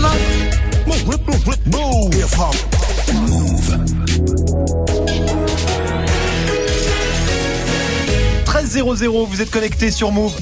demain. 13-0-0, vous êtes connecté sur Move.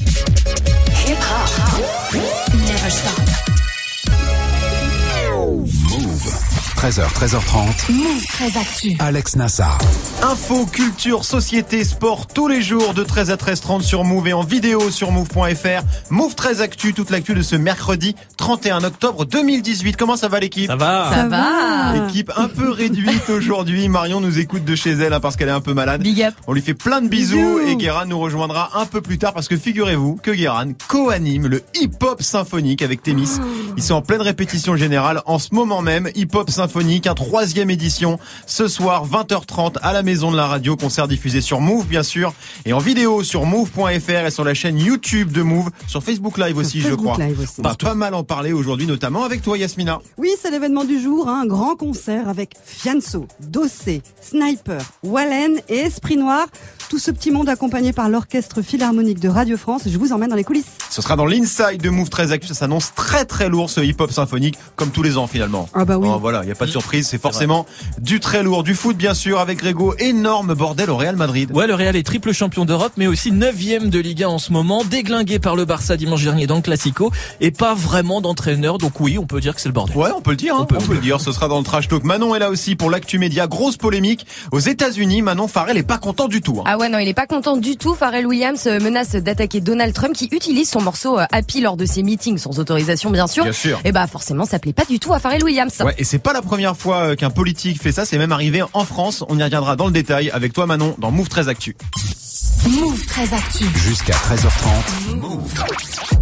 13h, 13h30. Move très actu. Alex Nassar. Info, culture, société, sport, tous les jours de 13 à 13h30 sur Move et en vidéo sur Move.fr. Move 13 Actu, toute l'actu de ce mercredi 31 octobre 2018. Comment ça va l'équipe? Ça va Ça va. Équipe un peu réduite aujourd'hui. Marion nous écoute de chez elle hein, parce qu'elle est un peu malade. Big up. On lui fait plein de bisous Bisous. et Guérin nous rejoindra un peu plus tard parce que figurez-vous que Guérin co-anime le hip-hop symphonique avec Témis. Ils sont en pleine répétition générale en ce moment même. Hip-hop symphonique, un troisième édition ce soir 20h30 à la maison de la radio. Concert diffusé sur Move bien sûr et en vidéo sur Move.fr et sur la chaîne YouTube de Move, sur Facebook Live aussi je Facebook crois. Live aussi. On va pas mal en parler aujourd'hui notamment avec toi Yasmina. Oui, c'est l'événement du jour, hein, un grand concert avec Fianso, Dossé, Sniper, Wallen et Esprit Noir. Tout ce petit monde accompagné par l'Orchestre Philharmonique de Radio France. Je vous emmène dans les coulisses. Ce sera dans l'inside de Move 13 Actu. Ça s'annonce très très lourd ce hip-hop symphonique, comme tous les ans finalement. Ah bah oui. Oh, voilà, il n'y a pas de surprise. C'est forcément du très lourd. Du foot bien sûr avec Grégo. Énorme bordel au Real Madrid. Ouais, le Real est triple champion d'Europe, mais aussi neuvième de Liga en ce moment, déglingué par le Barça dimanche dernier dans le Classico, et pas vraiment d'entraîneur, donc oui, on peut dire que c'est le bordel. Ouais, on peut le dire. hein. On peut, on peut le dire. Ce sera dans le trash talk. Manon est là aussi pour l'actu média. Grosse polémique aux États-Unis. Manon Farrell est pas content du tout. hein. Ah ouais, non, il est pas content du tout. Pharrell Williams euh, menace d'attaquer Donald Trump qui utilise son morceau euh, Happy lors de ses meetings sans autorisation, bien sûr. Bien sûr. Et bah forcément, ça plaît pas du tout à Pharrell Williams. Ouais, et c'est pas la première fois euh, qu'un politique fait ça, c'est même arrivé en France. On y reviendra dans le détail avec toi Manon dans Move 13 Actu. Move très actu. Jusqu'à 13h30.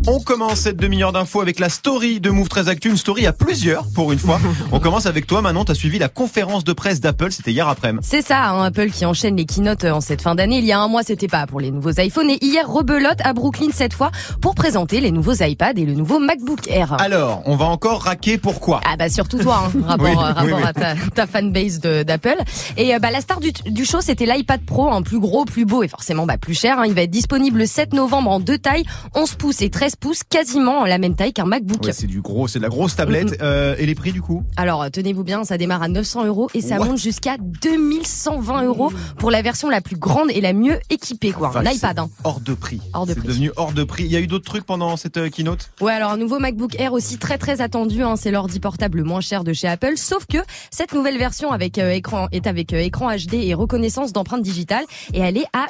On commence cette demi-heure d'infos avec la story de Move 13 Actu, une story à plusieurs pour une fois. On commence avec toi Manon, t'as suivi la conférence de presse d'Apple, c'était hier après-midi. C'est ça, hein, Apple qui enchaîne les keynotes euh, en cette fin d'année. Il y a un mois, c'était pas pour les nouveaux iPhones. Et hier, rebelote à Brooklyn cette fois pour présenter les nouveaux iPads et le nouveau MacBook Air. Alors, on va encore raquer pourquoi? Ah bah surtout toi, hein, rapport, Oui, euh, rapport oui, oui. à ta, ta fanbase d'Apple. Et euh, bah la star du, du show, c'était l'iPad Pro, un plus gros, plus beau et forcément bah plus cher. hein. Il va être disponible le 7 novembre en deux tailles, 11 pouces et 13 pouces, quasiment la même taille qu'un MacBook. Ouais, c'est du gros, c'est de la grosse tablette. Euh, et les prix du coup? Alors tenez-vous bien, ça démarre à 900 euros et ça What monte jusqu'à 2120 euros pour la version la plus grande et la mieux équipée, quoi. Enfin, un c'est iPad. Hein. Hors de prix. Hors de C'est prix. devenu hors de prix. Il y a eu d'autres trucs pendant cette euh, keynote? Ouais, alors un nouveau MacBook Air aussi très très attendu. Hein, c'est l'ordi portable le moins cher de chez Apple. Sauf que cette nouvelle version avec euh, écran est avec écran HD et reconnaissance d'empreinte digitale et elle est à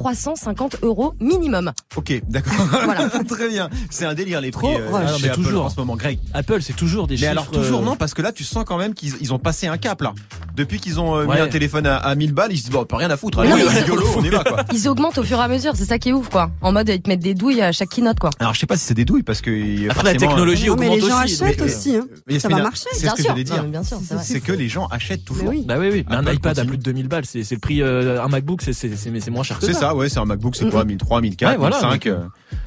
1350 euros minimum. Ok, d'accord. Voilà. Très bien. C'est un délire les prix Trop euh, Ah, mais Apple toujours. en ce moment. Greg. Apple, c'est toujours des Mais chiffres. alors toujours euh, non parce que là tu sens quand même qu'ils ils ont passé un cap là. Depuis qu'ils ont euh, mis un téléphone à, à 1000 balles, ils se disent bon, pas rien à foutre. Mais Allez, non, mais rigolo, on y va quoi. Ils augmentent au fur et à mesure, c'est ça qui est ouf quoi. En mode ils te mettent des douilles à chaque keynote quoi. Alors je sais pas si c'est des douilles parce que euh, Après, la technologie Non, mais augmente les gens aussi. achètent euh, aussi. Hein. mais Ça va marcher. C'est Bien ce que sûr. dire. Non, mais bien sûr, c'est que les gens achètent Mais toujours. oui. Bah oui, oui. Mais un iPad à plus de 2000 balles, c'est le prix. euh, un MacBook, c'est moins cher que C'est ça. ça, ouais, c'est un MacBook, c'est quoi, 1003, 1004, Ouais, voilà. 1005. euh.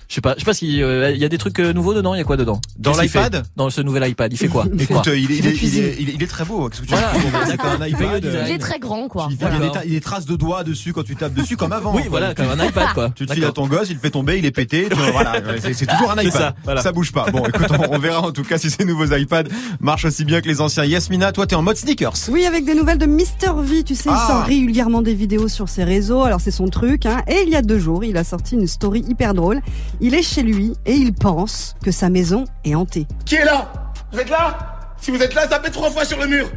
Je sais pas, je sais pas s'il euh, il y a des trucs euh, nouveaux dedans. Il y a quoi dedans? Dans l'iPad Dans ce nouvel iPad, il fait quoi? Il Écoute, euh, est, il, La est, il, cuisine. est, il est- il est très beau. Qu'est-ce que tu Voilà. C'est un iPad. euh. Il est très grand quoi. il, il y a des, D'accord. ta- il y a des traces de doigts dessus quand tu tapes dessus, comme avant. Oui, quoi. voilà, comme un iPad quoi. Tu te files à ton gosse, il le fait tomber, il est pété. tu voilà, c'est toujours un iPad. ça, voilà. bouge pas. Bon, écoute, on, on verra en tout cas si ces nouveaux iPads marchent aussi bien que les anciens. Yasmina, toi, t'es en mode sneakers. Oui, avec des nouvelles de Mr V. Tu sais, Ah. il sort régulièrement des vidéos sur ses réseaux. Alors, c'est son truc. Hein. Et il y a deux jours, il a sorti une story hyper drôle. Il est chez lui et il pense que sa maison est hantée. Qui est là? Vous êtes là? Si vous êtes là, tapez trois fois sur le mur.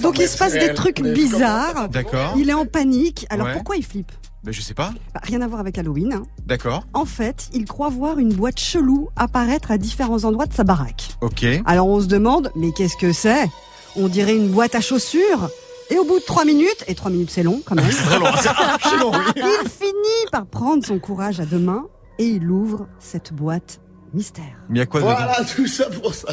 Donc, il se passe des trucs bizarres. D'accord. Il est en panique. Alors, Ouais. pourquoi il flippe Ben, je sais pas. Bah, Rien à voir avec Halloween. hein. D'accord. En fait, il croit voir une boîte chelou apparaître à différents endroits de sa baraque. Ok. Alors on se demande, mais qu'est-ce que c'est? On dirait une boîte à chaussures. Et au bout de trois minutes, et trois minutes c'est long quand même, Très long. C'est archi long, oui. il finit par prendre son courage à deux mains et il ouvre cette boîte mystère. Mais quoi Voilà, tout ça pour ça.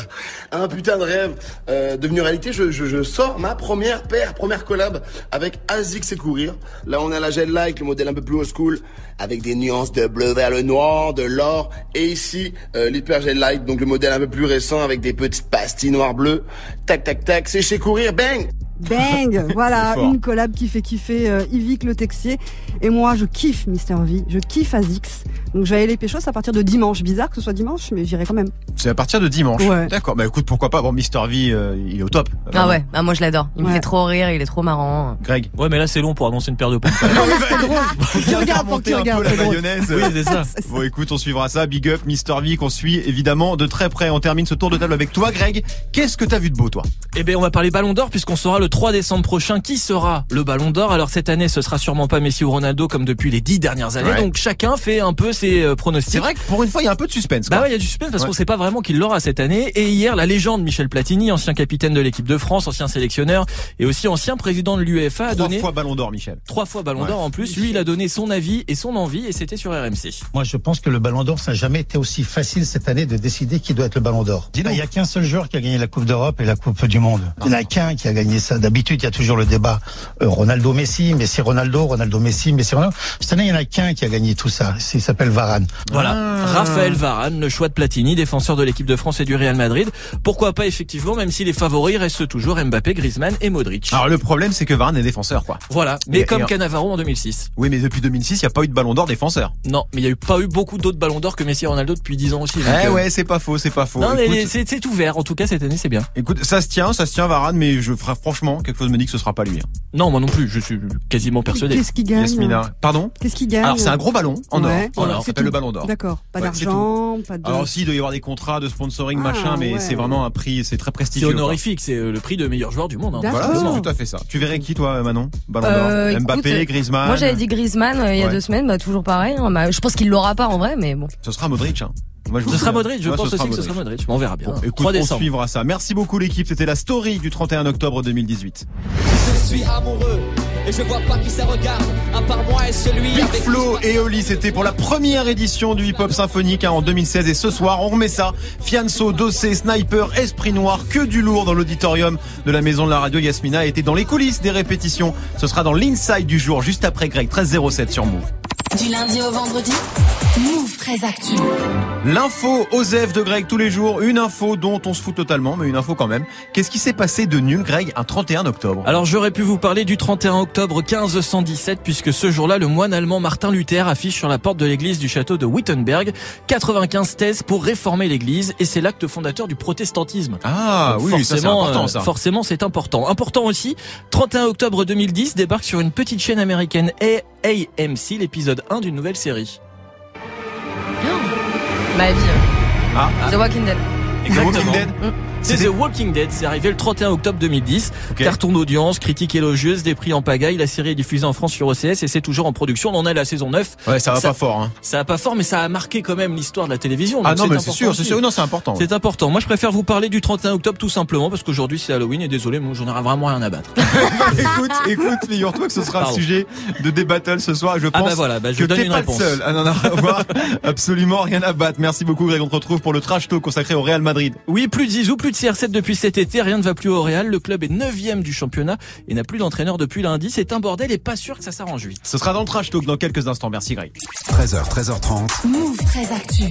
Un putain de rêve euh, devenu réalité. Je, je, je sors ma première paire, première collab avec Azix et Courir. Là, on a la Gel Like, le modèle un peu plus old school, avec des nuances de bleu vers le noir, de l'or. Et ici, euh, l'Hyper Gel Like, donc le modèle un peu plus récent, avec des petites pastilles noir-bleu. Tac, tac, tac, c'est chez Courir, bang Bang Voilà, une collab qui fait kiffer euh, Yvick Le Texier. Et moi, je kiffe Mister V, je kiffe Azix. Donc je vais aller les pécho, c'est à partir de dimanche. Bizarre que ce soit dimanche, mais j'irai quand même. C'est à partir de dimanche. Ouais. D'accord. Bah écoute, pourquoi pas? Bon, Mister V, euh, il est au top. Ah ouais, ah, moi je l'adore. Il me Ouais. fait trop rire, il est trop marrant. Greg. Ouais, mais là c'est long pour annoncer une paire de pompes. C'était drôle. Faut Tu bien regardes faire pour que tu monter un peu regardes, la c'est drôle. mayonnaise. oui, c'est ça. Bon, écoute, on suivra ça. Big up, Mister V, qu'on suit évidemment de très près. On termine ce tour de table avec toi, Greg. Qu'est-ce que t'as vu de beau, toi? Eh bien, on va parler Ballon d'Or puisqu'on saura le 3 décembre prochain qui sera le Ballon d'Or. Alors cette année, ce sera sûrement pas Messi ou Ronaldo comme depuis les dix dernières années. Ouais. Donc chacun fait un peu ses euh, pronostics. C'est vrai que pour une fois, il y a un peu de suspense. Bah quoi. ouais, il y a du suspense parce Ouais. qu'on sait pas vraiment qui l'aura cette année. Et hier, la légende Michel Platini, ancien capitaine de l'équipe de France, ancien sélectionneur et aussi ancien président de l'UEFA, a Trois donné fois Ballon d'Or, Michel. trois fois Ballon Ouais. d'Or en plus. Lui, il a donné son avis et son envie et c'était sur RMC. Moi, je pense que le Ballon d'Or, ça n'a jamais été aussi facile cette année de décider qui doit être le Ballon d'Or. Il n'y a qu'un seul joueur qui a gagné la Coupe d'Europe et la Coupe du Monde. Il n'y en a qu'un qui a gagné ça. D'habitude, il y a toujours le débat euh, Ronaldo-Messi, Messi-Ronaldo, Ronaldo-Messi, Messi-Ronaldo. Cette année, il n'y en a qu'un qui a gagné tout ça. Il s'appelle Varane. Voilà. Ah. Raphaël Varane, le choix de Platini, défenseur de l'équipe de France et du Real Madrid. Pourquoi pas effectivement, même si les favoris restent toujours Mbappé, Griezmann et Modric. Alors le problème, c'est que Varane est défenseur, quoi. Voilà. Mais Et- comme et- Cannavaro en 2006. Oui, mais depuis 2006, il n'y a pas eu de Ballon d'Or défenseur. Non, mais il y a eu pas eu beaucoup d'autres ballons d'or que Messi et Ronaldo depuis 10 ans aussi. Eh euh, ouais, c'est pas faux, c'est pas faux. Non, mais écoute, c'est ouvert. En tout cas, cette année, c'est bien. écoute, ça se tient, ça se tient, Varane, mais je ferai franchement, quelque chose me dit que ce sera pas lui. hein. Non, moi non plus. Je suis quasiment persuadé. Qu'est-ce qui gagne Yasmina. Pardon? Qu'est-ce qui gagne Alors c'est un gros ballon en Ouais. or. Ça c'est s'appelle le. Ballon d'Or. D'accord. Pas Ouais, c'est d'argent, pas de. Alors si, il doit y avoir des contrats de sponsoring, Ah, machin, mais ouais. c'est vraiment un prix, c'est très C'est prestigieux. quoi. honorifique. C'est euh, le prix de meilleur joueur du monde. hein. Voilà, c'est tout à fait ça. Tu verrais qui toi, Manon? Ballon Euh, d'Or écoute, Mbappé, Griezmann. Moi j'avais dit Griezmann euh, il y a Ouais. deux semaines, bah toujours pareil. hein. Bah, je pense qu'il l'aura pas en vrai, mais bon. Ce sera Modric. Hein. Moi, je vous Ce sera hein. Modric. Je pense aussi que ce sera Modric. Mais on verra bien. Bon, écoute, 3 on suivra ça. Merci beaucoup l'équipe. C'était la story du 31 octobre 2018. Je suis amoureux et je vois pas qui ça regarde à part moi et celui Big avec Flo et Oli, c'était pour la première édition du hip-hop symphonique hein, en 2016 et ce soir on remet ça. Fianso, Dossé, Sniper, Esprit Noir, que du lourd dans l'auditorium de la maison de la radio. Yasmina été dans les coulisses des répétitions. Ce sera dans l'inside du jour juste après Greg 1307 sur Move. Du lundi au vendredi, Move très actu. L'info Osef de Greg tous les jours, une info dont on se fout totalement, mais une info quand même. Qu'est-ce qui s'est passé de mieux, Greg, un 31 octobre? Alors j'aurais pu vous parler du 31 octobre 1517 puisque ce jour-là le moine allemand Martin Luther affiche sur la porte de l'église du château de Wittenberg 95 thèses pour réformer l'église et c'est l'acte fondateur du protestantisme. Ah Donc oui, ça c'est important euh, ça. Forcément, c'est important. Important aussi, 31 octobre 2010 débarque sur une petite chaîne américaine AMC l'épisode 1 d'une nouvelle série. Ma vie. Ah, The Walking Dead. The Walking Dead C'est The Walking Dead, c'est arrivé le 31 octobre 2010. Ok. Carton d'audience, critique élogieuse, des prix en pagaille. La série est diffusée en France sur OCS et c'est toujours en production. On en est à la saison 9. Ouais, ça va Ça- pas fort. Hein. Ça a pas fort, mais ça a marqué quand même l'histoire de la télévision. Ah non, mais c'est sûr, c'est sûr. Non, c'est important. C'est important. Moi, je préfère vous parler du 31 octobre tout simplement parce qu'aujourd'hui c'est Halloween et désolé, moi j'en aurai vraiment rien à battre. écoute, écoute, figure-toi que ce sera Pardon. le sujet de battle ce soir. Je Ah pense bah voilà, bah je que donne t'es une pas réponse. le seul à n'en avoir absolument rien à battre. Merci beaucoup Greg, on te retrouve pour le trash talk consacré au Real Madrid. Oui, plus de Zizou, plus de CR7 depuis cet été, rien ne va plus au Real. Le club est 9 du championnat et n'a plus d'entraîneur depuis lundi. C'est un bordel et pas sûr que ça s'arrange vite. Ce sera dans le trash talk dans quelques instants. Merci Greg. 13h, 13h30. Move très actu.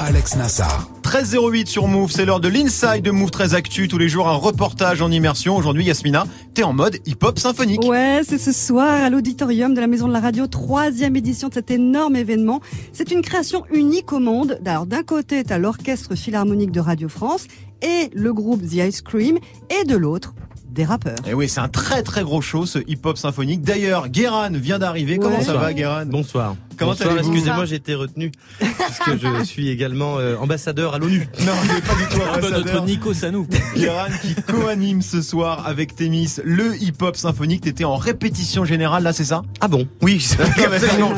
Alex Nassar. 13.08 sur Move, c'est l'heure de l'inside de Move très actu. Tous les jours un reportage en immersion. Aujourd'hui Yasmina, t'es en mode hip-hop symphonique. Ouais, c'est ce soir à l'auditorium de la Maison de la Radio, troisième édition de cet énorme événement. C'est une création unique au monde. Alors d'un côté, t'as l'orchestre philharmonique de Radio France et le groupe The Ice Cream, et de l'autre, des rappeurs. Et oui, c'est un très très gros show ce hip-hop symphonique. D'ailleurs, Guéran vient d'arriver. Comment ça va Guéran Bonsoir. Comment Bonsoir, excusez-moi, j'ai été retenu puisque je suis également euh, ambassadeur à l'ONU. Non, mais pas du tout ambassadeur. notre Nico Sanou. Guéran qui co-anime ce soir avec Témis le hip-hop symphonique. T'étais en répétition générale là, c'est ça? Ah bon? Oui,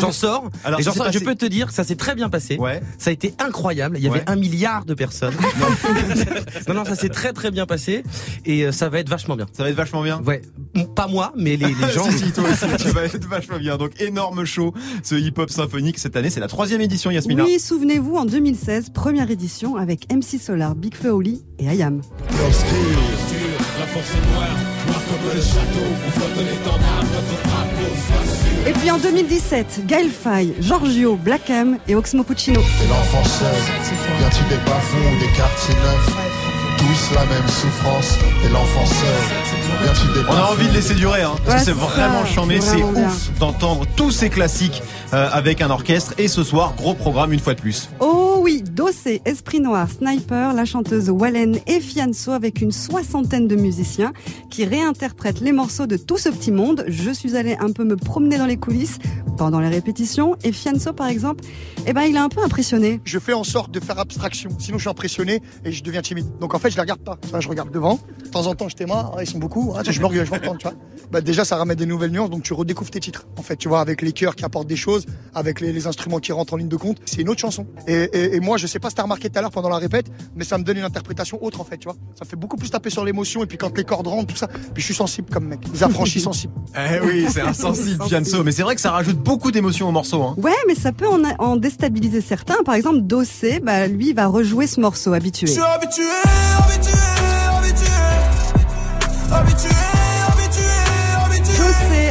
j'en sors. Alors, et j'en sors, je peux te dire que ça s'est très bien passé. Ouais. Ça a été incroyable. Il y avait Ouais. un milliard de personnes. non, non, ça s'est très très bien passé et euh, ça va être vachement bien. Ça va être vachement bien? Ouais, pas moi, mais les, les gens. si, si, toi aussi, tu vas être vachement bien. Donc, énorme show, ce hip-hop symphonique. Cette année, c'est la troisième édition, Yasmina. Oui, souvenez-vous, en 2016, première édition avec MC Solar, Big Oli et IAM. Et puis en 2017, Gaël Faye, Giorgio, Black M et Oxmo Puccino. Et l'enfant seul, vient-il des bas-fonds ou des quartiers neufs tous la même souffrance et l'enfant seul. On a envie de laisser durer, hein, parce que Ouais, c'est c'est vraiment chambé, c'est ouf d'entendre tous ces classiques euh, avec un orchestre. Et ce soir, gros programme une fois de plus. Oh oui, Dossé, Esprit Noir, Sniper, la chanteuse Wallen et Fianso avec une soixantaine de musiciens qui réinterprètent les morceaux de tout ce petit monde. Je suis allée un peu me promener dans les coulisses pendant les répétitions et Fianso par exemple, eh ben il a un peu impressionné. Je fais en sorte de faire abstraction, sinon je suis impressionné et je deviens timide. Donc en fait, je les regarde pas. Enfin, je regarde devant. De temps en temps, je témoin. Ah, ils sont beaucoup. Ah, je me regarde, je m'entends, tu vois. Bah, déjà, ça ramène des nouvelles nuances, donc tu redécouvres tes titres. En fait, tu vois, avec les chœurs qui apportent des choses, avec les, les instruments qui rentrent en ligne de compte, c'est une autre chanson. Et, et- et moi, je sais pas si t'as remarqué tout à l'heure pendant la répète, mais ça me donne une interprétation autre, en fait, tu vois. Ça me fait beaucoup plus taper sur l'émotion, et puis quand les cordes rentrent, tout ça. Puis je suis sensible comme mec. Les affranchis sensibles. Eh oui, c'est insensible, Fianso. Mais c'est vrai que ça rajoute beaucoup d'émotions au morceau. Hein. Ouais, mais ça peut en, en déstabiliser certains. Par exemple, Dossé, bah, lui va rejouer ce morceau habitué. habitué, habitué, habitué,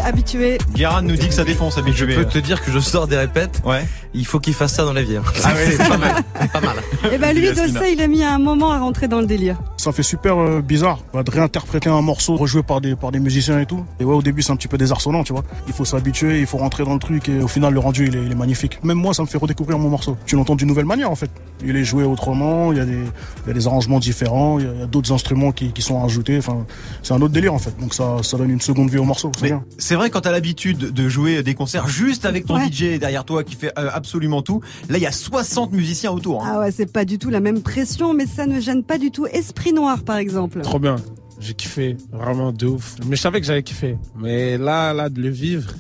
habitué. Guérin nous dit que ça défonce habitué. Je peux te dire que je sors des répètes. Ouais. Il faut qu'il fasse ça dans la vie. hein. Ah ouais. c'est pas mal. Pas mal. Et ben lui. Dossé, il a mis un moment à rentrer dans le délire. Ça fait super euh, bizarre bah, de réinterpréter un morceau rejoué par des, par des musiciens et tout. Et ouais, au début, c'est un petit peu désarçonnant, tu vois. Il faut s'habituer, il faut rentrer dans le truc et au final, le rendu, il est, il est magnifique. Même moi, ça me fait redécouvrir mon morceau. Tu l'entends d'une nouvelle manière, en fait. Il est joué autrement, il y a des, il y a des arrangements différents, il y a, d'autres instruments qui, qui sont ajoutés. Enfin, c'est un autre délire, en fait. Donc ça, ça donne une seconde vie au morceau. C'est Mais bien. c'est vrai quand t'as l'habitude de jouer des concerts juste avec ton Ouais. DJ derrière toi qui fait euh, absolument tout. Là, il y a 60 musiciens autour. hein. Ah ouais, c'est pas du tout la même pression, mais ça ne gêne pas du tout Esprit Noir, par exemple. Trop bien. J'ai kiffé, vraiment de ouf. Mais je savais que j'avais kiffé. Mais là, là, de le vivre,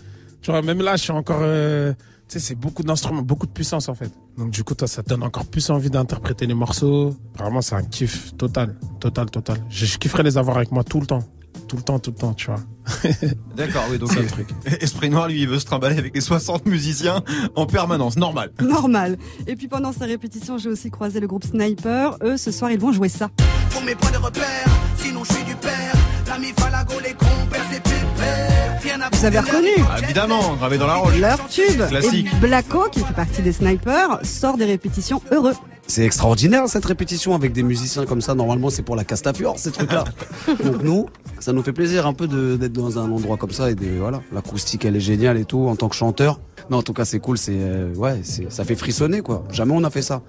tu vois, même là, je suis encore, euh, tu sais, c'est beaucoup d'instruments, beaucoup de puissance en fait. Donc du coup, toi, ça te donne encore plus envie d'interpréter les morceaux. Vraiment, c'est un kiff total, total, total. Je, je kifferais les avoir avec moi tout le temps, tout le temps, tout le temps, tu vois. D'accord, oui, donc C'est euh, le truc. Esprit Noir, lui, il veut se trimballer avec les 60 musiciens en permanence, normal. Normal. Et puis pendant ces répétitions, j'ai aussi croisé le groupe Sniper. Eux, ce soir, ils vont jouer ça. Faut mes points de repère, sinon je suis du père. Vous avez reconnu Ah, évidemment, gravé dans la roche. leur tube. Classique. Et Blacko, qui fait partie des Snipers, sort des répétitions heureux. C'est extraordinaire cette répétition avec des musiciens comme ça. Normalement, c'est pour la Castafiore, ces trucs-là. Donc nous, ça nous fait plaisir un peu d'être dans un endroit comme ça et de, voilà, l'acoustique elle est géniale et tout en tant que chanteur. Non, en tout cas, c'est cool. C'est euh, ouais, c'est ça fait frissonner quoi. Jamais on a fait ça.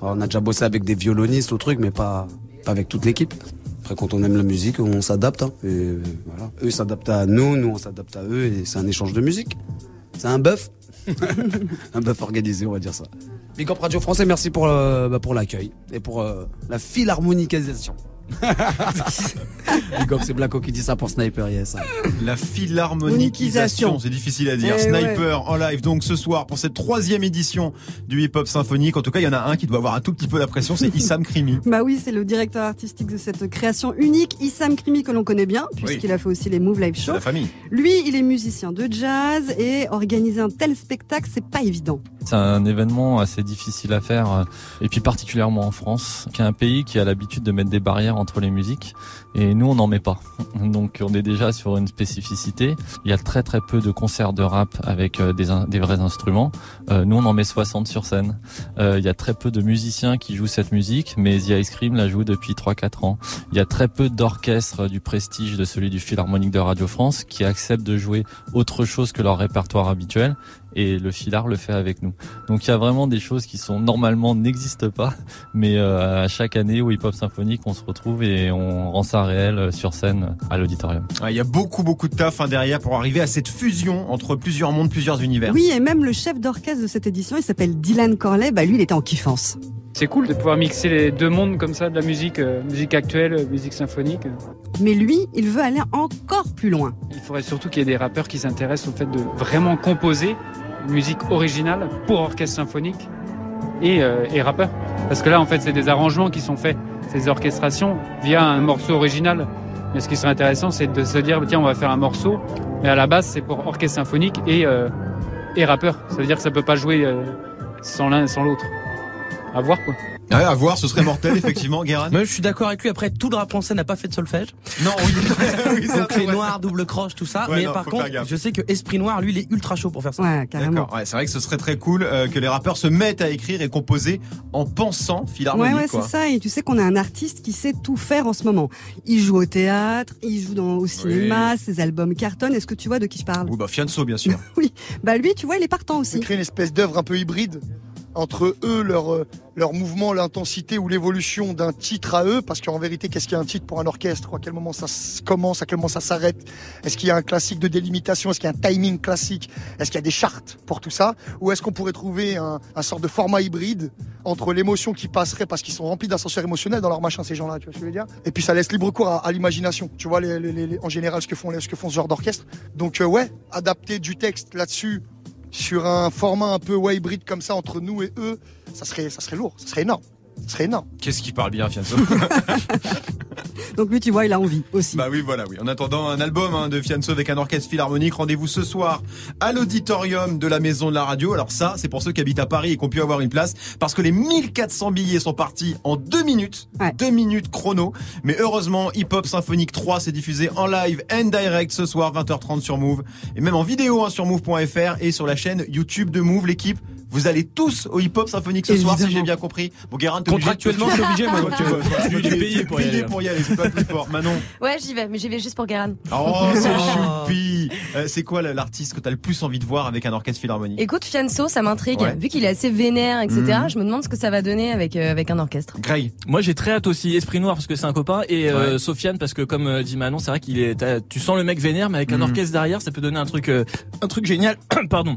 Alors, on a déjà bossé avec des violonistes ou trucs, mais pas, pas avec toute l'équipe. Après, quand on aime la musique, on s'adapte. hein. Et voilà. Eux s'adaptent à nous, nous on s'adapte à eux et c'est un échange de musique. C'est un bœuf. un bœuf organisé, on va dire ça. Big Up Radio Français, merci pour, euh, bah, pour l'accueil et pour euh, la philharmonicalisation. C'est Blacko qui dit ça pour Sniper, yes. La philharmonicalisation, c'est difficile à dire. Eh Sniper en live donc ce soir pour cette troisième édition du hip-hop symphonique. En tout cas, il y en a un qui doit avoir un tout petit peu la pression, c'est Issam Krimi. Bah oui, c'est le directeur artistique de cette création unique, Issam Krimi, que l'on connaît bien, puisqu'il a fait aussi les Move Live Show. la famille. Lui, il est musicien de jazz et organiser un tel spectacle, c'est pas évident. C'est un événement assez difficile à faire, euh, et puis particulièrement en France, qui est un pays qui a l'habitude de mettre des barrières entre les musiques, et nous on n'en met pas. Donc on est déjà sur une spécificité. Il y a très très peu de concerts de rap avec euh, des, des vrais instruments. Euh, nous on en met 60 sur scène. Euh, il y a très peu de musiciens qui jouent cette musique, mais The Ice Cream la joue depuis 3-4 ans. Il y a très peu d'orchestres du prestige de celui du Philharmonique de Radio France qui acceptent de jouer autre chose que leur répertoire habituel et le Philhar le fait avec nous. Donc il y a vraiment des choses qui sont normalement n'existent pas, mais euh, à chaque année au Hip Hop Symphonique on se retrouve et on rend ça réel euh, sur scène à l'auditorium. Ouais, Il y a beaucoup beaucoup de taf hein, derrière pour arriver à cette fusion entre plusieurs mondes, plusieurs univers. Oui, et même le chef d'orchestre de cette édition, il s'appelle Dylan Corley, bah lui, il était en kiffance. C'est cool de pouvoir mixer les deux mondes comme ça, de la musique, euh, musique actuelle, euh, musique symphonique. Mais lui, il veut aller encore plus loin. Il faudrait surtout qu'il y ait des rappeurs qui s'intéressent au fait de vraiment composer une musique originale pour orchestre symphonique et, euh, et rappeurs. Parce que là, en fait, c'est des arrangements qui sont faits, ces orchestrations, via un morceau original. Mais ce qui serait intéressant, c'est de se dire, tiens, on va faire un morceau, mais à la base, c'est pour orchestre symphonique et, euh, et rappeur. Ça veut dire que ça peut pas jouer sans l'un et sans l'autre. À voir quoi. Ouais, à voir, ce serait mortel, effectivement, Guérin. Moi, je suis d'accord avec lui. Après, tout le rap français n'a pas fait de solfège. Non, oui, oui Donc les noirs, double croche, tout ça. Ouais, mais non, par contre, je sais que Esprit Noir, lui, il est ultra chaud pour faire ça. Ouais, carrément. D'accord, ouais, c'est vrai que ce serait très cool euh, que les rappeurs se mettent à écrire et composer en pensant philharmonique. Ouais, ouais, c'est ça. Et tu sais qu'on a un artiste qui sait tout faire en ce moment. Il joue au théâtre, il joue dans, au cinéma, ses albums cartonnent. Est-ce que tu vois de qui je parle? Oui, bah Fianso, bien sûr. Oui. Bah lui, tu vois, il est partant aussi. C'est créer une espèce d'œuvre un peu hybride entre eux, leur, euh, leur mouvement, l'intensité ou l'évolution d'un titre à eux, parce qu'en vérité, qu'est-ce qu'il y a un titre pour un orchestre? À quel moment ça commence? À quel moment ça s'arrête? Est-ce qu'il y a un classique de délimitation? Est-ce qu'il y a un timing classique? Est-ce qu'il y a des chartes pour tout ça? Ou est-ce qu'on pourrait trouver un, un sort de format hybride entre l'émotion qui passerait, parce qu'ils sont remplis d'ascenseurs émotionnels dans leur machin, ces gens-là, tu vois ce que je veux dire? Et puis ça laisse libre cours à, à l'imagination, tu vois, les, les- les- en général, ce que font, ce que font ce genre d'orchestre. Donc euh, ouais, adapter du texte là-dessus sur un format un peu hybride comme ça entre nous et eux, ça serait, ça serait lourd, ça serait énorme. Ça serait énorme. Qu'est-ce qui parle bien, Fianso? Donc lui, tu vois, il a envie aussi. Bah oui, voilà, oui. En attendant un album hein, de Fianso avec un orchestre philharmonique, rendez-vous ce soir à l'auditorium de la Maison de la Radio. Alors ça, c'est pour ceux qui habitent à Paris et qui ont pu avoir une place, parce que les 1400 billets sont partis en deux minutes, deux minutes chrono. Mais heureusement, Hip Hop Symphonique 3 s'est diffusé en live and direct ce soir 20h30 sur Move et même en vidéo hein, sur Move.fr et sur la chaîne YouTube de Move. L'équipe, vous allez tous au Hip Hop Symphonique ce soir, si j'ai bien compris. Bon, Guérin, Contractuellement, je suis obligé, moi, donc, Tu euh, Tu es payé pour y payé aller. pour y aller, c'est pas plus fort. Manon. Ouais, j'y vais, mais j'y vais juste pour Guérin. Oh, c'est choupi. Euh, c'est quoi l'artiste que t'as le plus envie de voir avec un orchestre philharmonique? Écoute, Fianso, ça m'intrigue. Ouais. Vu qu'il est assez vénère, etc., Mhm. je me demande ce que ça va donner avec, euh, avec un orchestre. Greg. Moi j'ai très hâte aussi Esprit Noir parce que c'est un copain et euh, Ouais. Sofiane parce que comme euh, dit Manon c'est vrai qu'il est tu sens le mec vénère mais avec un Mhm. orchestre derrière ça peut donner un truc euh, un truc génial pardon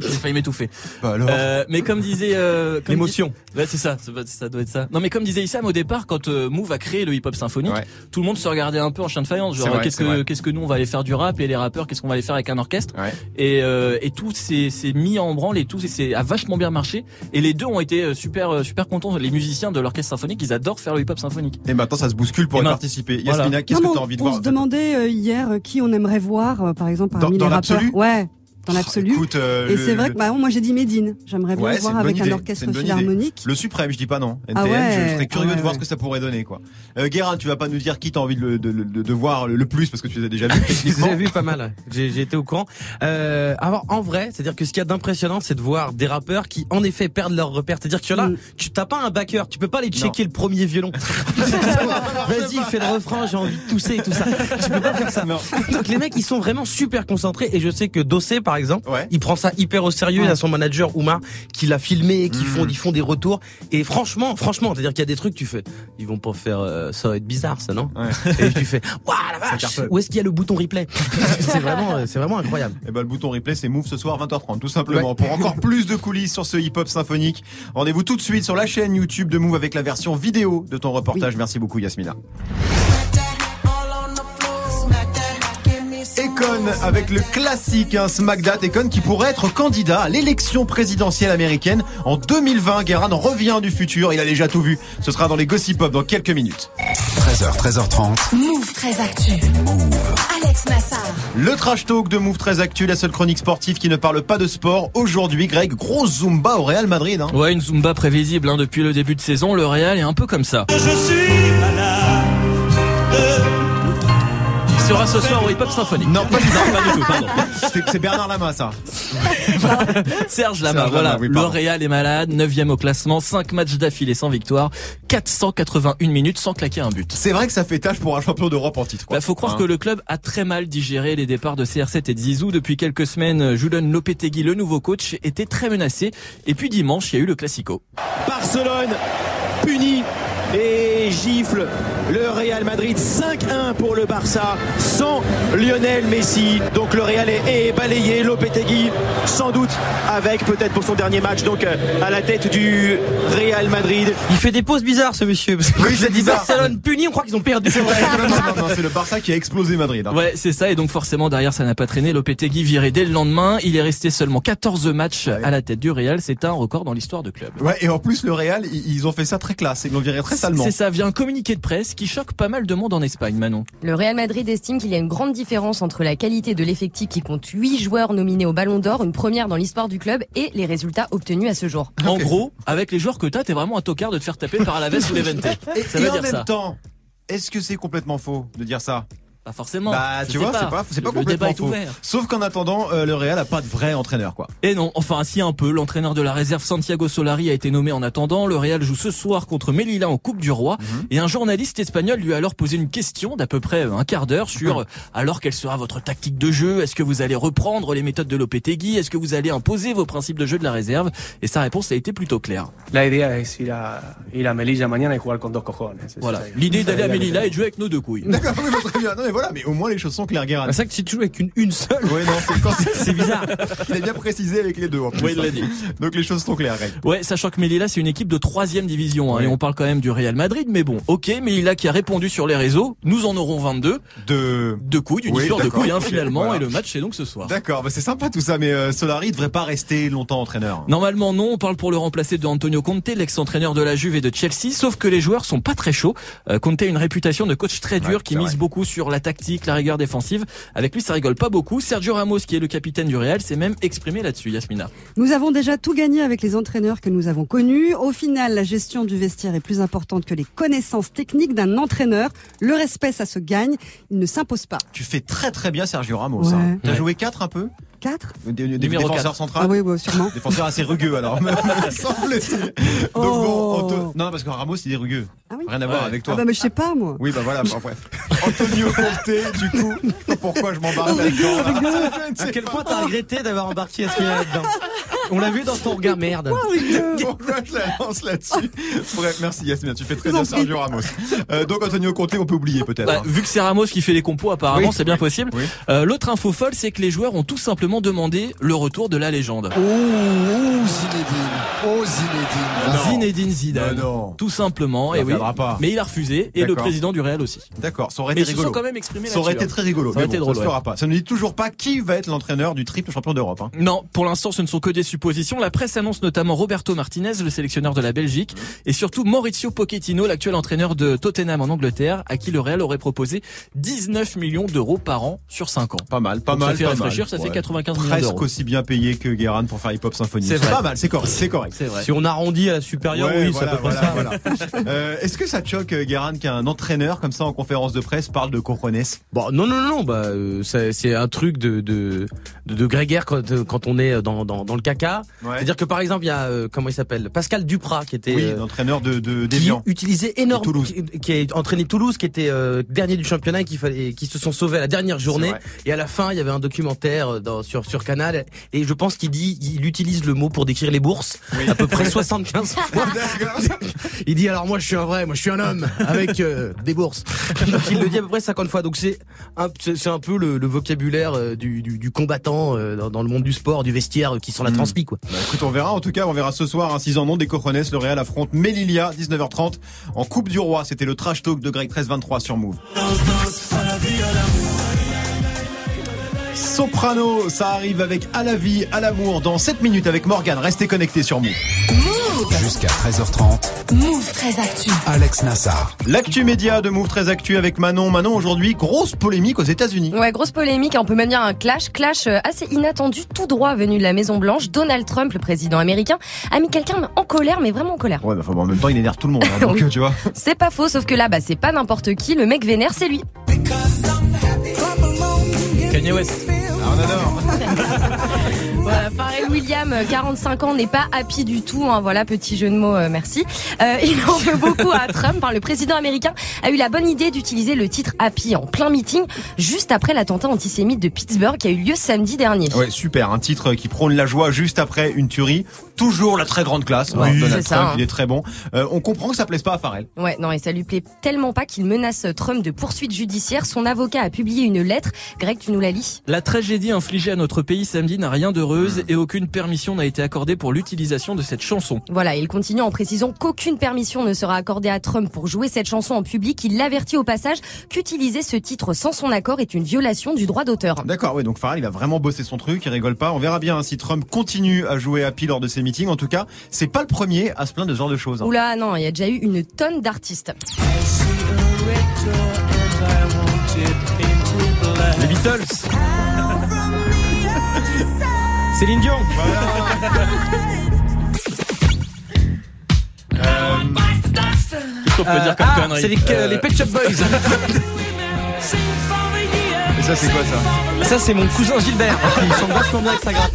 j'ai failli m'étouffer Bah alors. Euh, mais comme disait euh, comme L'émotion. ouais c'est ça ça, doit- ça doit être ça non mais comme disait Issam au départ quand euh, Move a créé le hip hop symphonique Ouais. tout le monde se regardait un peu en chien de faïence genre qu'est-ce que qu'est-ce que nous on va aller faire du rap et les rappeurs qu'est-ce qu'on va aller faire avec un orchestre Ouais. et, euh, et tout s'est s'est mis en branle et tout c'est- c'est a vachement bien marché et les deux ont été euh, super euh, super contents les musiciens de l'orchestre symphonique ils adorent faire le hip hop symphonique Et maintenant, ça se bouscule pour Et y ma- participer. Voilà. Yasmina, qu'est-ce que t'as envie de on voir se demandait hier qui on aimerait voir, par exemple, Dans- parmi dans les rappeurs. l'absolu Ouais, dans l'absolu. Écoute, euh, Et le- c'est vrai que bah, moi j'ai dit Médine. J'aimerais bien Ouais, le c'est voir avec idée. un orchestre philharmonique. Le suprême, je dis pas non. NTM, Ah ouais, je serais curieux ah ouais, de voir ouais. ce que ça pourrait donner, quoi. Euh, Guérin, tu vas pas nous dire qui t'as envie de, le- de, de, de voir le plus parce que tu les as déjà vus techniquement. J'ai vu pas mal. J'ai été au courant. Euh, alors en vrai, c'est-à-dire que ce qu'il y a d'impressionnant, c'est de voir des rappeurs qui en effet perdent leurs repères. C'est-à-dire que là, Mm. tu t'as pas un backer, tu peux pas aller checker le premier violon. Vas-y, fais le refrain, j'ai envie de tousser et tout ça. Tu peux pas faire ça. Donc les mecs, ils sont vraiment super concentrés et je sais que Dossé par exemple, Ouais. il prend ça hyper au sérieux. Il a son manager Oumar qui l'a filmé, qui Mm. font, ils font des retours. Et franchement, franchement, c'est-à-dire qu'il y a des trucs, tu fais, ils vont pas faire, euh, ça va être bizarre, ça non Ouais. Et tu fais, waouh la vache, où est-ce qu'il y a le bouton replay C'est vraiment, euh, c'est vraiment incroyable. Et ben le bouton replay c'est Move ce soir 20h30 tout simplement. Pour encore plus de coulisses sur ce hip-hop symphonique, rendez-vous tout de suite sur la chaîne YouTube de Move avec la version vidéo de ton reportage. Merci beaucoup Yasmina. Econ avec le classique hein, Smack That Econ qui pourrait être candidat à l'élection présidentielle américaine en 2020. Guérin revient du futur, il a déjà tout vu. Ce sera dans les Gossip Pop dans quelques minutes. 13h, 13h30. Move très actu. Alex Nassar. Le trash talk de Move très actu, la seule chronique sportive qui ne parle pas de sport. Aujourd'hui, Greg, grosse Zumba au Real Madrid. Hein. ouais une zumba prévisible hein, depuis le début de saison le Real est un peu comme ça Je suis malade. Il sera ce soir au hip hop symphonique Non, pas du tout. non pas du tout pardon C'est Bernard Lama, ça. Serge Lama, Serge voilà. Oui. Real est malade, 9 au classement, 5 matchs d'affilée sans victoire, 481 minutes sans claquer un but. C'est vrai que ça fait tâche pour un champion d'Europe en titre. Quoi. Bah, faut croire Hein. que le club a très mal digéré les départs de CR7 et de Zizou. Depuis quelques semaines, Julian Lopetegui, le nouveau coach, était très menacé. Et puis dimanche, il y a eu le Classico. Barcelone puni et gifle le Real Madrid 5-1 pour le Barça sans Lionel Messi. Donc le Real est, est balayé, Lopetegui sans doute avec peut-être pour son dernier match donc euh, à la tête du Real Madrid. Il fait des pauses bizarres ce monsieur. Parce que Oui, c'est dit. Barcelone puni, on croit qu'ils ont perdu. c'est le Barça qui a explosé Madrid. hein. Ouais, c'est ça. Et donc forcément, derrière, ça n'a pas traîné. Lopetegui viré dès le lendemain. Il est resté seulement 14 matchs à la tête du Real. C'est un record dans l'histoire de club. Ouais, et en plus, le Real, ils ils ont fait ça très classe. Ils l'ont viré très totalement. C'est ça, vient un communiqué de presse qui choque pas mal de monde en Espagne, Manon. Le Real Madrid estime qu'il y a une grande différence entre la qualité de l'effectif qui compte 8 joueurs nominés au Ballon d'Or, une première dans l'histoire du club, et les résultats obtenus à ce jour. En gros, avec les joueurs que t'as, t'es vraiment un tocard de te faire taper par Alaves ou Levante. Et, Ça et veut en dire même ça. temps, est-ce que c'est complètement faux de dire ça? Pas forcément. Bah, Je tu vois, c'est pas, c'est pas Le complètement débat est ouvert. Sauf qu'en attendant, euh, le Real a pas de vrai entraîneur, quoi. Et non, enfin si un peu, l'entraîneur de la réserve Santiago Solari a été nommé en attendant, le Real joue ce soir contre Melilla en Coupe du Roi, Mhm. et un journaliste espagnol lui a alors posé une question d'à peu près un quart d'heure sur Mhm. euh, alors quelle sera votre tactique de jeu, est-ce que vous allez reprendre les méthodes de Lopetegui, est-ce que vous allez imposer vos principes de jeu de la réserve, et sa réponse a été plutôt claire. La idea es ir a, ir a Melilla mañana y jugar con dos cojones. Voilà, l'idée d'aller à la Melilla et de jouer avec nos deux couilles. D'accord, oui, très bien. Non, mais voilà, mais au moins les choses sont claires, Guérin. C'est vrai que si tu joues avec une, une seule. Ouais, non, c'est quand C'est bizarre. Il a bien précisé avec les deux, en plus. Oui, il l'a dit. Donc les choses sont claires, Greg. Ouais, sachant que Melilla c'est une équipe de troisième division hein, Ouais. et on parle quand même du Real Madrid, mais bon, ok, Melilla qui a répondu sur les réseaux, nous en aurons 22 De de couilles, d'une Oui, histoire de couilles hein, finalement, voilà. et le match c'est donc ce soir. D'accord, bah c'est sympa tout ça, mais euh, Solari devrait pas rester longtemps entraîneur. Normalement non, on parle pour le remplacer de Antonio Conte, l'ex-entraîneur de la Juve et de Chelsea, sauf que les joueurs sont pas très chauds. Euh, Conte a une réputation de coach très dur Ouais, qui mise vrai. beaucoup sur la tactique, la rigueur défensive. Avec lui ça rigole pas beaucoup. Sergio Ramos qui est le capitaine du Real s'est même exprimé là-dessus, Yasmina. Nous avons déjà tout gagné avec les entraîneurs que nous avons connus. Au final, la gestion du vestiaire est plus importante que les connaissances techniques d'un entraîneur. Le respect, ça se gagne. Il ne s'impose pas. Tu fais très très bien Sergio Ramos. Ouais. Hein. T'as Ouais. joué 4 un peu? Quatre Des, des Numéro défenseurs quatre. central Ah oui, oui, sûrement. Défenseur assez rugueux alors. Donc Oh. bon, Anto- non parce que Ramos il est rugueux. Ah oui Rien à voir avec toi. Ah bah mais je sais pas moi. Oui bah voilà, bon, bref. Antonio Conte, du coup, pourquoi je m'embarque là-dedans. là? Je ne À quel point t'as regretté d'avoir embarqué à ce qu'il y a là-dedans? On l'a vu dans ton regard, merde. Pourquoi je la lance là-dessus Bref, merci Yasmina, tu fais très bien. Sergio Ramos. Euh, donc Antonio Conte, on peut oublier peut-être. Bah, hein. vu que c'est Ramos qui fait les compos apparemment, Oui. c'est bien possible. Oui. Euh, L'autre info folle, c'est que les joueurs ont tout simplement demandé le retour de la légende. Oh, oh, Zinedine. Oh, Zinedine. Non. Zinedine Zidane. Non. Tout simplement, et oui. viendra pas. Mais il a refusé, et le D'accord. président du Real aussi. D'accord, ça aurait Mais été ils se sont rigolo. quand même exprimés Ça aurait été hein. très rigolo. Ça aurait mais été bon, drôle, ça se ouais. fera pas. Ça ne dit toujours pas qui va être l'entraîneur du triple champion d'Europe. Hein. Non, pour l'instant, ce ne sont que des suppositions. La presse annonce notamment Roberto Martinez, le sélectionneur de la Belgique, et surtout Maurizio Pochettino, l'actuel entraîneur de Tottenham en Angleterre, à qui le Real aurait proposé 19 millions d'euros par an sur 5 ans. Pas mal, pas Donc ça mal. fait pas réfléchir, mal. ça fait Ouais. 95 millions Presque d'euros. aussi bien payé que Guérin pour faire Hip Hop Symphonie. C'est vrai. pas mal, c'est correct. C'est correct. Vrai. Si on arrondit à la supérieure, Ouais, oui, voilà, c'est à peu près voilà, ça. voilà. Euh, Est-ce que ça te choque, euh, Guérin, qu'un entraîneur comme ça en conférence de presse parle de Cojones Bon, non, non, non, bah, euh, c'est un truc de de de, de grégaire quand euh, quand on est dans dans, dans le caca. Ouais. C'est-à-dire que par exemple, il y a euh, comment il s'appelle Pascal Duprat qui était Oui, euh, l'entraîneur de, de qui utilisait Toulouse. qui, qui a entraîné Toulouse, qui était euh, dernier du championnat, et qui fallait, qui se sont sauvés à la dernière journée. Et à la fin, il y avait un documentaire dans, sur sur Canal, et je pense qu'il dit, il utilise le mot pour décrire les bourses à peu près 75 fois. il dit alors moi je suis un vrai, moi je suis un homme avec euh, des bourses. Donc il le dit à peu près 50 fois. Donc c'est un, c'est un peu le, le vocabulaire du, du, du combattant dans, dans le monde du sport, du vestiaire, qui s'en la Mm. Quoi. Bah, écoute, on verra. En tout cas, on verra ce soir, hein, 6 en nom des Cojones. Le Real affronte Melilla, 19h30, en Coupe du Roi. C'était le trash talk de Greg 1323 sur Move. Soprano, ça arrive avec À la vie, à l'amour dans 7 minutes avec Morgan. Restez connectés sur Move. Jusqu'à 13h30, Move très actu. Alex Nassar. L'actu média de Move très actu avec Manon. Manon, aujourd'hui, grosse polémique aux États-Unis. Ouais, grosse polémique, on peut même dire un clash, clash euh, assez inattendu, tout droit venu de la Maison Blanche. Donald Trump, le président américain, a mis quelqu'un en colère, mais vraiment en colère. Ouais, bah, enfin, bon, en même temps, il énerve tout le monde. hein, donc, Oui. tu vois. C'est pas faux, sauf que là, bah, c'est pas n'importe qui, le mec vénère, c'est lui. Kanye West. Ah, on adore. Voilà, Pharrell William, euh, 45 ans, n'est pas happy du tout. hein. voilà, petit jeu de mots, euh, merci. Euh, il en veut beaucoup à Trump. hein. Le président américain a eu la bonne idée d'utiliser le titre happy en plein meeting, juste après l'attentat antisémite de Pittsburgh qui a eu lieu samedi dernier. Ouais, super. Un titre qui prône la joie juste après une tuerie. Toujours la très grande classe. hein, Oui, Donald c'est ça, Trump, hein. il est très bon. Euh, on comprend que ça plaise pas à Pharrell. Ouais, non, et ça lui plaît tellement pas qu'il menace Trump de poursuites judiciaires. Son avocat a publié une lettre. Greg, tu nous la lis? La tragédie infligée à notre pays samedi n'a rien d'heureux. Heureuse et aucune permission n'a été accordée pour l'utilisation de cette chanson. Voilà, il continue en précisant qu'aucune permission ne sera accordée à Trump pour jouer cette chanson en public. Il l'avertit au passage qu'utiliser ce titre sans son accord est une violation du droit d'auteur. D'accord, oui, donc Pharrell, il a vraiment bossé son truc, il rigole pas. On verra bien hein, si Trump continue à jouer Happy lors de ses meetings. En tout cas, c'est pas le premier à se plaindre de ce genre de choses. hein. Oula, non, il y a déjà eu une tonne d'artistes. Les Beatles. Céline Dion. Qu'est-ce qu'on peut dire comme ah, connerie c'est les, Euh, les Pet Shop Boys. Et ça, c'est quoi ça Ça, c'est mon cousin Gilbert. Il chante vachement bien avec sa gratte.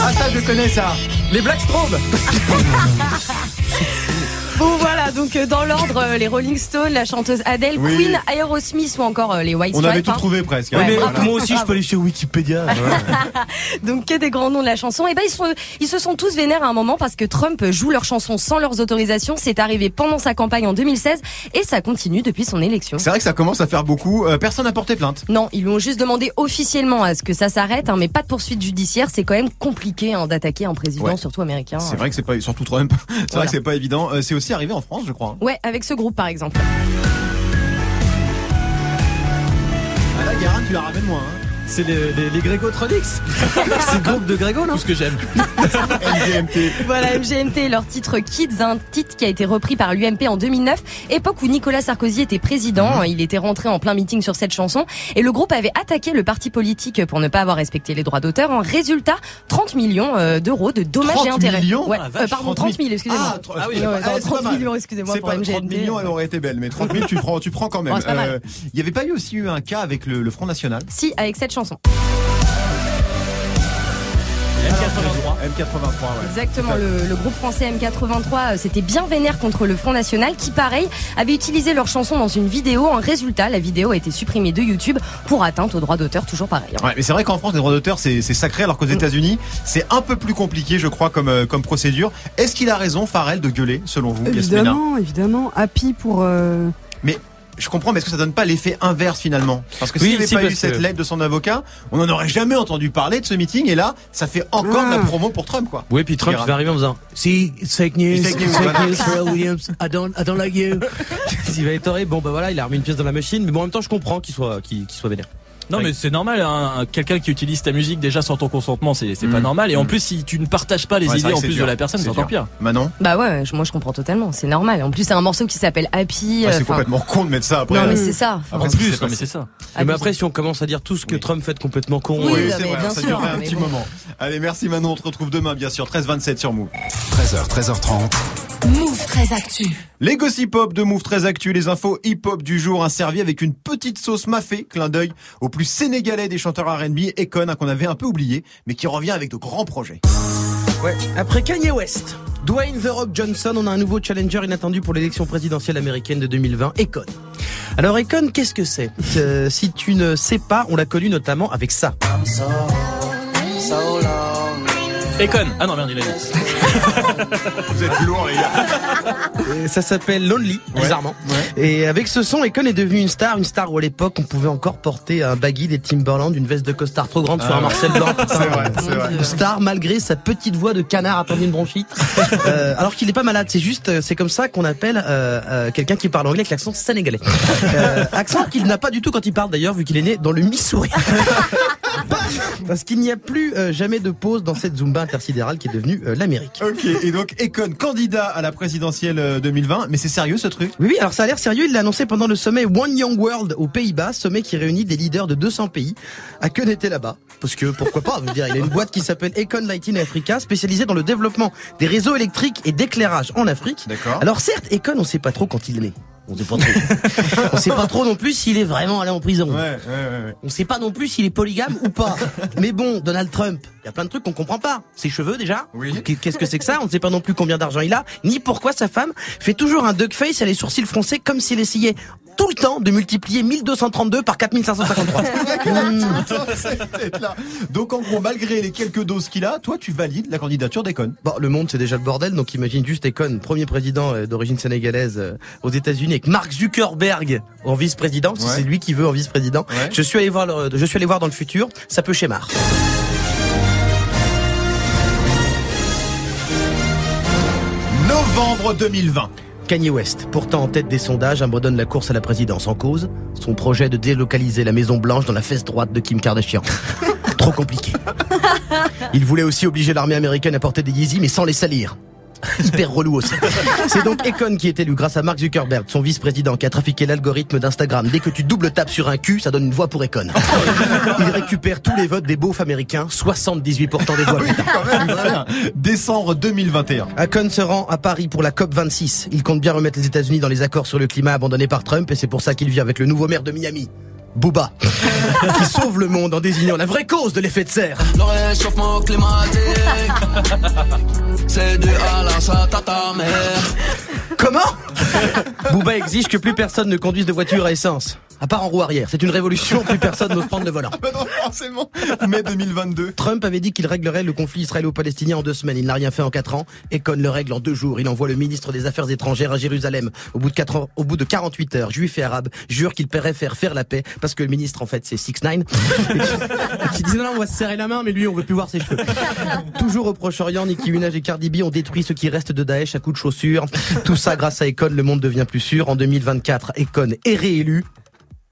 Ah, ça, je connais ça. Les Black Strobes. Bon voilà, donc euh, dans l'ordre, euh, les Rolling Stones, la chanteuse Adele, Oui. Queen, Aerosmith ou encore euh, les White On Stripes. avait tout hein. trouvé presque. Ouais, hein. mais Voilà. moi aussi, je peux aller sur Wikipédia. Donc que des grands noms de la chanson. Et ben ils, sont, ils se sont tous vénères à un moment parce que Trump joue leur chanson sans leurs autorisations. C'est arrivé pendant sa campagne en 2016 et ça continue depuis son élection. C'est vrai que ça commence à faire beaucoup. Euh, personne n'a porté plainte. Non, ils lui ont juste demandé officiellement à ce que ça s'arrête, hein, mais pas de poursuite judiciaire. C'est quand même compliqué hein, d'attaquer un président, Ouais. surtout américain. C'est vrai que c'est pas, surtout Trump. C'est vrai Voilà. que c'est pas évident. Euh, c'est aussi arrivé en France, je crois. Ouais, avec ce groupe par exemple. Ah là, Guérin, tu la ramènes moins. Hein. C'est les, les, les Grégotronics. c'est le groupe de Grégo, non Tout ce que j'aime. MGMT. Voilà, MGMT, leur titre Kids, un titre qui a été repris par l'UMP en 2009, époque où Nicolas Sarkozy était président. Il était rentré en plein meeting sur cette chanson et le groupe avait attaqué le parti politique pour ne pas avoir respecté les droits d'auteur. En résultat, 30 millions euh, d'euros de dommages 30 et intérêts. millions ouais, Ah, euh, pardon, 30 30 000, excusez-moi. Ah, ah oui, ouais, d'accord. non, Ah, c'est pas 30 mal. millions, excusez-moi C'est pour pas MGMT. 30 millions, elle aurait été belle, mais 30 000, tu prends, tu prends quand même. Pas mal. Euh, Il avait pas eu aussi eu un cas avec le, le Front National? Si, avec cette chanson. M83. M83, ouais. Exactement, le, le groupe français M83 euh, s'était bien vénère contre le Front National qui, pareil, avait utilisé leur chanson dans une vidéo. En résultat, la vidéo a été supprimée de YouTube pour atteinte aux droits d'auteur, toujours pareil. hein. Ouais, mais c'est vrai qu'en France, les droits d'auteur, c'est sacré, alors qu'aux États-Unis, c'est un peu plus compliqué, je crois, comme, euh, comme procédure. Est-ce qu'il a raison, Farrell, de gueuler, selon vous, Yasmina Évidemment, évidemment. Happy pour. euh, Mais je comprends, mais est-ce que ça donne pas l'effet inverse finalement? Parce que Oui, s'il n'y avait si, pas eu cette que- lettre de son avocat, on n'en aurait jamais entendu parler de ce meeting, et là, ça fait encore de la Ah. promo pour Trump, quoi. Oui, puis Trump va arriver en faisant Si, it's fake news, It's fake news, fake news, Pharrell Williams, I don't, I don't like you. il va être horrible. Bon, bah voilà, il a remis une pièce dans la machine, mais bon, en même temps, je comprends qu'il soit, qu'il qu'il soit vénère. Non mais c'est normal, hein. quelqu'un qui utilise ta musique déjà sans ton consentement, c'est c'est pas normal. Et en plus, si tu ne partages pas les Ouais, idées en plus dur. de la personne, C'est encore dur. pire. Manon Bah ouais, je- moi je comprends totalement, c'est normal. En plus, c'est un morceau qui s'appelle Happy. Ah, euh, C'est enfin, complètement con de mettre ça après. Non, mais euh, c'est ça. après En plus, non, mais c'est ça. mais après, si on commence à dire tout ce que Trump fait de complètement con, Oui, Oui, non, c'est vrai, bien ça sûr, un petit bon. moment. Allez, merci Manon, on te retrouve demain, bien sûr, 13-27 sur Move. 13h, 13h30. Move très actu. Les gossip hop de Move très actu, les infos hip hop du jour, un servi avec une petite sauce mafé, clin d'œil au plus sénégalais des chanteurs R&B, Ekon, hein, qu'on avait un peu oublié, mais qui revient avec de grands projets. Ouais. Après Kanye West, Dwayne The Rock Johnson, on a un nouveau challenger inattendu pour l'élection présidentielle américaine de 2020, Econ. Alors Econ, qu'est-ce que c'est? Euh, Si tu ne sais pas, on l'a connu notamment avec ça. Econ. Ah non merde, il a dit. Vous êtes lourds, les gars. Et ça s'appelle Lonely, bizarrement. Et avec ce son, Econ est devenu une star, une star où à l'époque on pouvait encore porter un baggy des Timberland, une veste de costard trop grande sur Ah un ouais. Marcel blanc. C'est vrai, c'est vrai. Une star malgré sa petite voix de canard attendu une bronchite. Euh, alors qu'il n'est pas malade, c'est juste, euh, c'est comme ça qu'on appelle euh, euh, quelqu'un qui parle anglais avec l'accent sénégalais. Euh, accent qu'il n'a pas du tout quand il parle d'ailleurs, vu qu'il est né dans le Missouri. Parce qu'il n'y a plus euh, jamais de pause dans cette Zumba intersidérale qui est devenue euh, l'Amérique. Ok, et donc Ekon, candidat à la présidentielle euh, 2020, mais c'est sérieux ce truc? Oui, oui, alors ça a l'air sérieux. Il l'a annoncé pendant le sommet One Young World aux Pays-Bas, sommet qui réunit des leaders de 200 pays. Akon était là-bas? Parce que pourquoi pas, je veux dire, il a une boîte qui s'appelle Econ Lighting Africa, spécialisée dans le développement des réseaux électriques et d'éclairage en Afrique. D'accord. Alors certes, Econ, on sait pas trop quand il est né. On sait pas trop. on sait pas trop non plus s'il est vraiment allé en prison. Ouais, ouais, ouais. ouais. On sait pas non plus s'il est polygame ou pas. Mais bon, Donald Trump, il y a plein de trucs qu'on comprend pas. Ses cheveux déjà Oui. Qu'est-ce que c'est que ça? On ne sait pas non plus combien d'argent il a, ni pourquoi sa femme fait toujours un duck face et les sourcils froncés comme s'il essayait tout le temps de multiplier 1232 par 4553. là. Donc en gros, malgré les quelques doses qu'il a, toi tu valides la candidature d'Econ. Bon, le monde c'est déjà le bordel, donc imagine juste Econ, premier président euh, d'origine sénégalaise euh, aux États-Unis, avec Mark Zuckerberg en vice-président, Ouais. c'est lui qui veut en vice-président. Ouais. Je suis allé voir, le- je suis allé voir dans le futur, ça peut schémar. Novembre 2020. Kanye West, pourtant en tête des sondages, abandonne la course à la présidence en cause. Son projet de délocaliser la Maison Blanche dans la fesse droite de Kim Kardashian. Trop compliqué. Il voulait aussi obliger l'armée américaine à porter des Yeezys mais sans les salir. Hyper relou aussi. C'est donc Econ qui est élu grâce à Mark Zuckerberg, son vice-président, qui a trafiqué l'algorithme d'Instagram. Dès que tu double tapes sur un cul, ça donne une voix pour Econ. Il récupère tous les votes des beaufs américains, 78% des voix. Décembre 2021. Akon se rend à Paris pour la COP 26. Il compte bien remettre les États-Unis dans les accords sur le climat abandonnés par Trump et c'est pour ça qu'il vient avec le nouveau maire de Miami. Booba, qui sauve le monde en désignant la vraie cause de l'effet de serre. Le réchauffement climatique, c'est dû à la chatte à ta mère. Comment? Booba exige que plus personne ne conduise de voiture à essence. À part en roue arrière. C'est une révolution, plus personne n'ose prendre le volant. Bah non, forcément. Mai 2022. Trump avait dit qu'il réglerait le conflit israélo-palestinien en deux semaines. Il n'a rien fait en quatre ans. Econ le règle en deux jours. Il envoie le ministre des Affaires étrangères à Jérusalem. Au bout de quatre ans, au bout de 48 heures, juifs et arabes jurent qu'ils paieraient faire faire la paix parce que le ministre, en fait, c'est 6 9 et qui disait non, on va se serrer la main, mais lui, on veut plus voir ses cheveux. Toujours au Proche-Orient, Nicki Minaj et Cardi B ont détruit ce qui reste de Daesh à coups de chaussures. Tout ça grâce à Econ, le monde devient plus sûr. En 2024, Econ est réélu.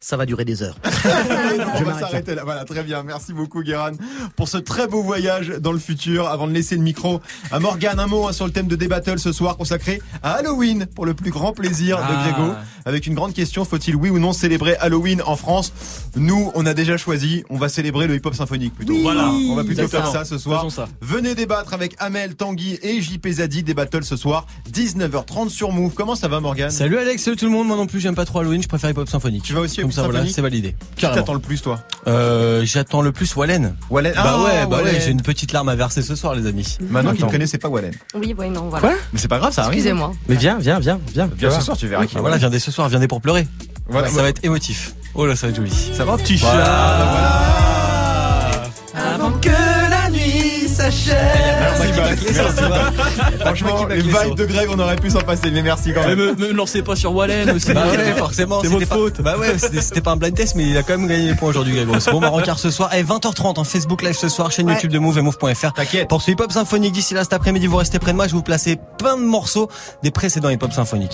Ça va durer des heures. On va s'arrêter là. Voilà, très bien. Merci beaucoup, Guéran, pour ce très beau voyage dans le futur. Avant de laisser le micro à Morgane, un mot hein, sur le thème de D-Battle ce soir consacré à Halloween pour le plus grand plaisir Ah. de Grégo. Avec une grande question, faut-il oui ou non célébrer Halloween en France? Nous, on a déjà choisi, on va célébrer le hip-hop symphonique plutôt. Oui. Voilà, on va plutôt faire ça. ce soir. Faisons ça. Venez débattre avec Amel, Tanguy et JP Zadi. D-Battle ce soir, 19h30 sur Move. Comment ça va, Morgane? Salut Alex, salut tout le monde. Moi non plus, j'aime pas trop Halloween. Je préfère hip hop symphonique. Tu vas aussi Comme hip-hop ça, voilà, symphonique? c'est validé. Qui Carrément. t'attend le plus, toi? Euh, j'attends le plus Wallen. Wallen. Bah Ah, ouais, bah Wallen. ouais, j'ai une petite larme à verser ce soir, les amis. Maintenant qu'il connaît, c'est pas Wallen. Oui, oui, non, voilà. Mais c'est pas grave, ça arrive. Excusez-moi. Mais viens, viens, viens, viens. Viens ce soir, tu verras qui Ah, voilà, viens dès ce soir, viens dès pour pleurer. Voilà. ça va être émotif. Oh là, ça va être joli. Ça va, petit Voilà. chat Avant que la nuit s'achève. Franchement, les vibes de Greg, on aurait pu s'en passer, mais merci quand Mais même. me, me lancez pas sur Wallen aussi. Bah ouais, forcément. c'est votre pas- faute. Bah ouais, c'était pas un blind test, mais il a quand même gagné les points aujourd'hui, Grégo. C'est bon, bah, rencard ce soir. Et 20h30 en Facebook Live ce soir, chaîne Ouais. YouTube de Move et Move.fr. T'inquiète. Pour ce hip hop symphonique d'ici là cet après-midi, vous restez près de moi, je vais vous placer plein de morceaux des précédents hip hop symphoniques.